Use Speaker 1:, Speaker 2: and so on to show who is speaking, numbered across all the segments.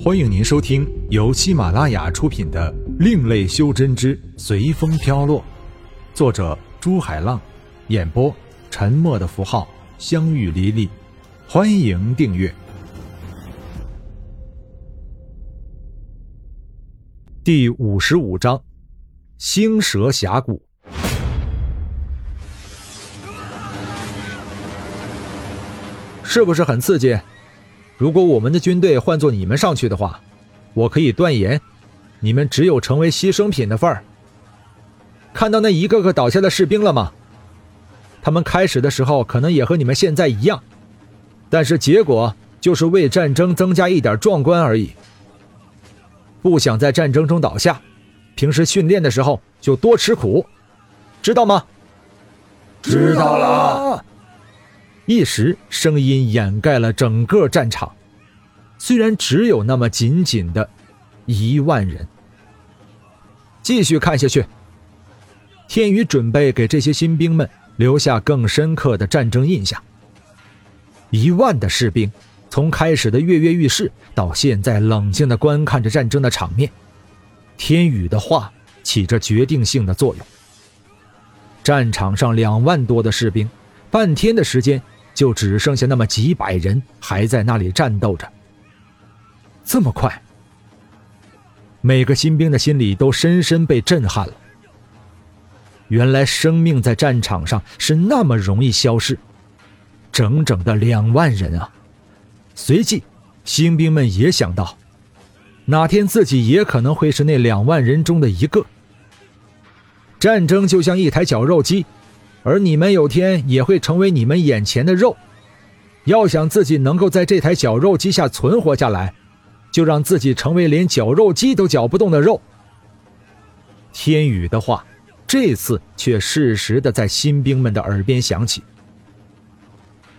Speaker 1: 欢迎您收听由喜马拉雅出品的《另类修真之随风飘落》，作者朱海浪，演播沉默的符号、相遇离离。欢迎订阅。第五十五章：星蛇峡谷。是不是很刺激？如果我们的军队换做你们上去的话，我可以断言，你们只有成为牺牲品的份儿。看到那一个个倒下的士兵了吗？他们开始的时候可能也和你们现在一样，但是结果就是为战争增加一点壮观而已。不想在战争中倒下，平时训练的时候就多吃苦，知道吗？
Speaker 2: 知道了。
Speaker 1: 一时，声音掩盖了整个战场。虽然只有那么仅仅的一万人，继续看下去。天宇准备给这些新兵们留下更深刻的战争印象。一万的士兵，从开始的跃跃欲试，到现在冷静地观看着战争的场面，天宇的话起着决定性的作用。战场上两万多的士兵，半天的时间。就只剩下那么几百人还在那里战斗着。这么快，每个新兵的心里都深深被震撼了。原来生命在战场上是那么容易消逝，整整的两万人啊！随即，新兵们也想到，哪天自己也可能会是那两万人中的一个。战争就像一台绞肉机。而你们有天也会成为你们眼前的肉，要想自己能够在这台绞肉机下存活下来，就让自己成为连绞肉机都绞不动的肉。天宇的话，这次却适时的在新兵们的耳边响起，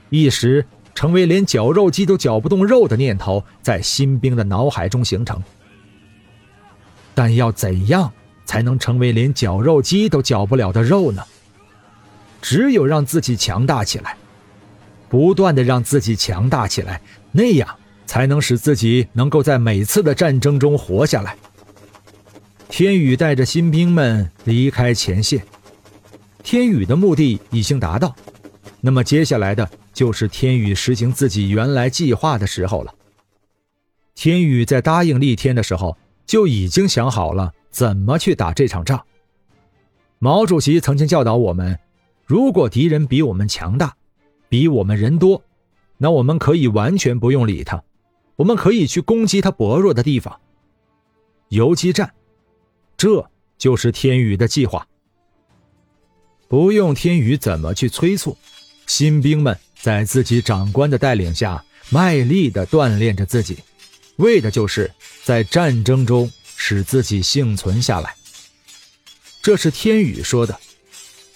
Speaker 1: 一时成为连绞肉机都绞不动肉的念头在新兵的脑海中形成。但要怎样才能成为连绞肉机都绞不了的肉呢？只有让自己强大起来，不断的让自己强大起来，那样才能使自己能够在每次的战争中活下来。天宇带着新兵们离开前线，天宇的目的已经达到，那么接下来的就是天宇实行自己原来计划的时候了。天宇在答应厉天的时候就已经想好了怎么去打这场仗。毛主席曾经教导我们。如果敌人比我们强大，比我们人多，那我们可以完全不用理他，我们可以去攻击他薄弱的地方。游击战，这就是天宇的计划。不用天宇怎么去催促，新兵们在自己长官的带领下，卖力的锻炼着自己，为的就是在战争中使自己幸存下来。这是天宇说的。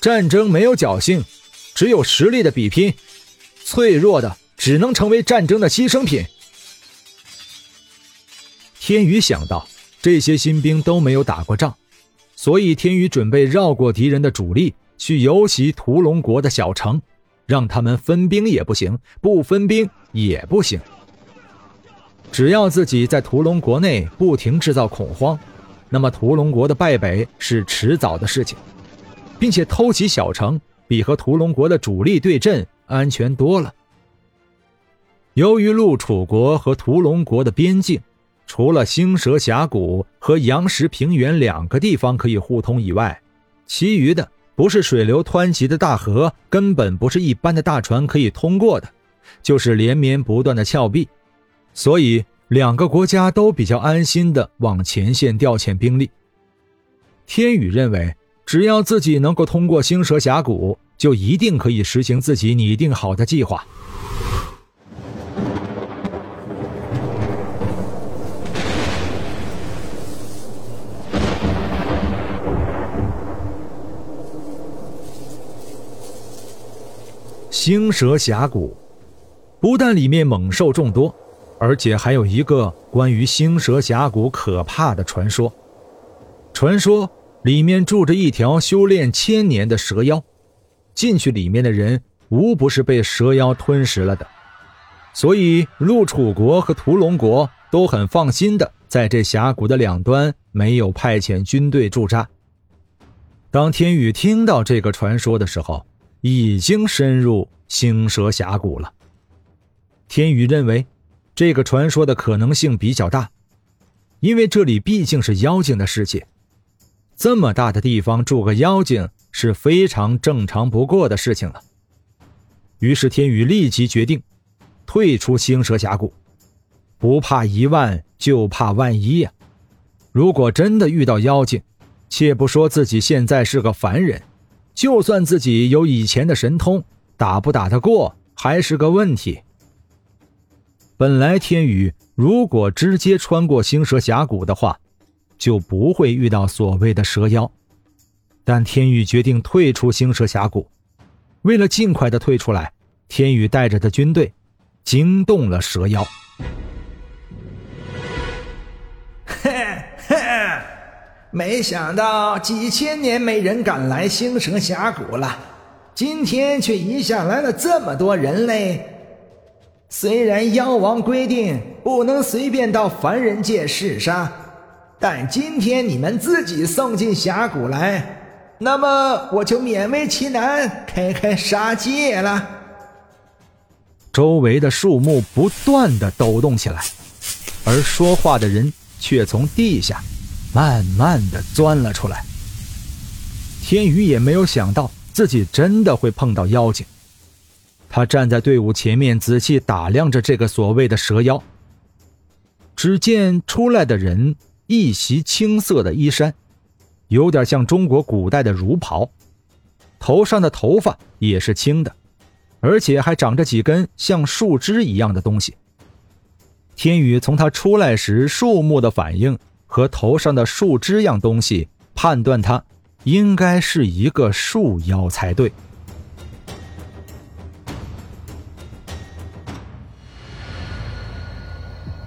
Speaker 1: 战争没有侥幸，只有实力的比拼。脆弱的只能成为战争的牺牲品。天宇想到这些新兵都没有打过仗，所以天宇准备绕过敌人的主力，去游袭屠龙国的小城，让他们分兵也不行，不分兵也不行。只要自己在屠龙国内不停制造恐慌，那么屠龙国的败北是迟早的事情。并且偷袭小城，比和屠龙国的主力对阵安全多了。由于陆楚国和屠龙国的边境，除了星蛇峡谷和阳石平原两个地方可以互通以外，其余的不是水流湍急的大河，根本不是一般的大船可以通过的，就是连绵不断的峭壁。所以，两个国家都比较安心的往前线调遣兵力。天宇认为。只要自己能够通过星蛇峡谷，就一定可以实行自己拟定好的计划。星蛇峡谷不但里面猛兽众多，而且还有一个关于星蛇峡谷可怕的传说。传说。里面住着一条修炼千年的蛇妖，进去里面的人无不是被蛇妖吞食了的，所以陆楚国和屠龙国都很放心的在这峡谷的两端没有派遣军队驻扎。当天宇听到这个传说的时候，已经深入星蛇峡谷了。天宇认为，这个传说的可能性比较大，因为这里毕竟是妖精的世界，这么大的地方住个妖精是非常正常不过的事情了。于是天宇立即决定退出星蛇峡谷，不怕一万，就怕万一呀！如果真的遇到妖精，且不说自己现在是个凡人，就算自己有以前的神通，打不打得过还是个问题。本来天宇如果直接穿过星蛇峡谷的话，就不会遇到所谓的蛇妖。但天宇决定退出星蛇峡谷，为了尽快的退出来，天宇带着的军队惊动了蛇妖。
Speaker 3: 嘿，嘿没想到几千年没人敢来星蛇峡谷了，今天却一下来了这么多人类。虽然妖王规定不能随便到凡人界弑杀，但今天你们自己送进峡谷来，那么我就勉为其难开开杀戒了。
Speaker 1: 周围的树木不断的抖动起来，而说话的人却从地下。慢慢的钻了出来。天宇也没有想到自己真的会碰到妖精。他站在队伍前面，仔细打量着这个所谓的蛇妖。只见出来的人一袭青色的衣衫，有点像中国古代的儒袍，头上的头发也是青的，而且还长着几根像树枝一样的东西。天宇从他出来时树木的反应。和头上的树枝样东西，判断他应该是一个树妖才对。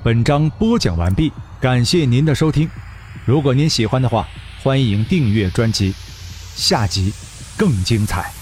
Speaker 1: 本章播讲完毕，感谢您的收听。如果您喜欢的话，欢迎订阅专辑，下集更精彩。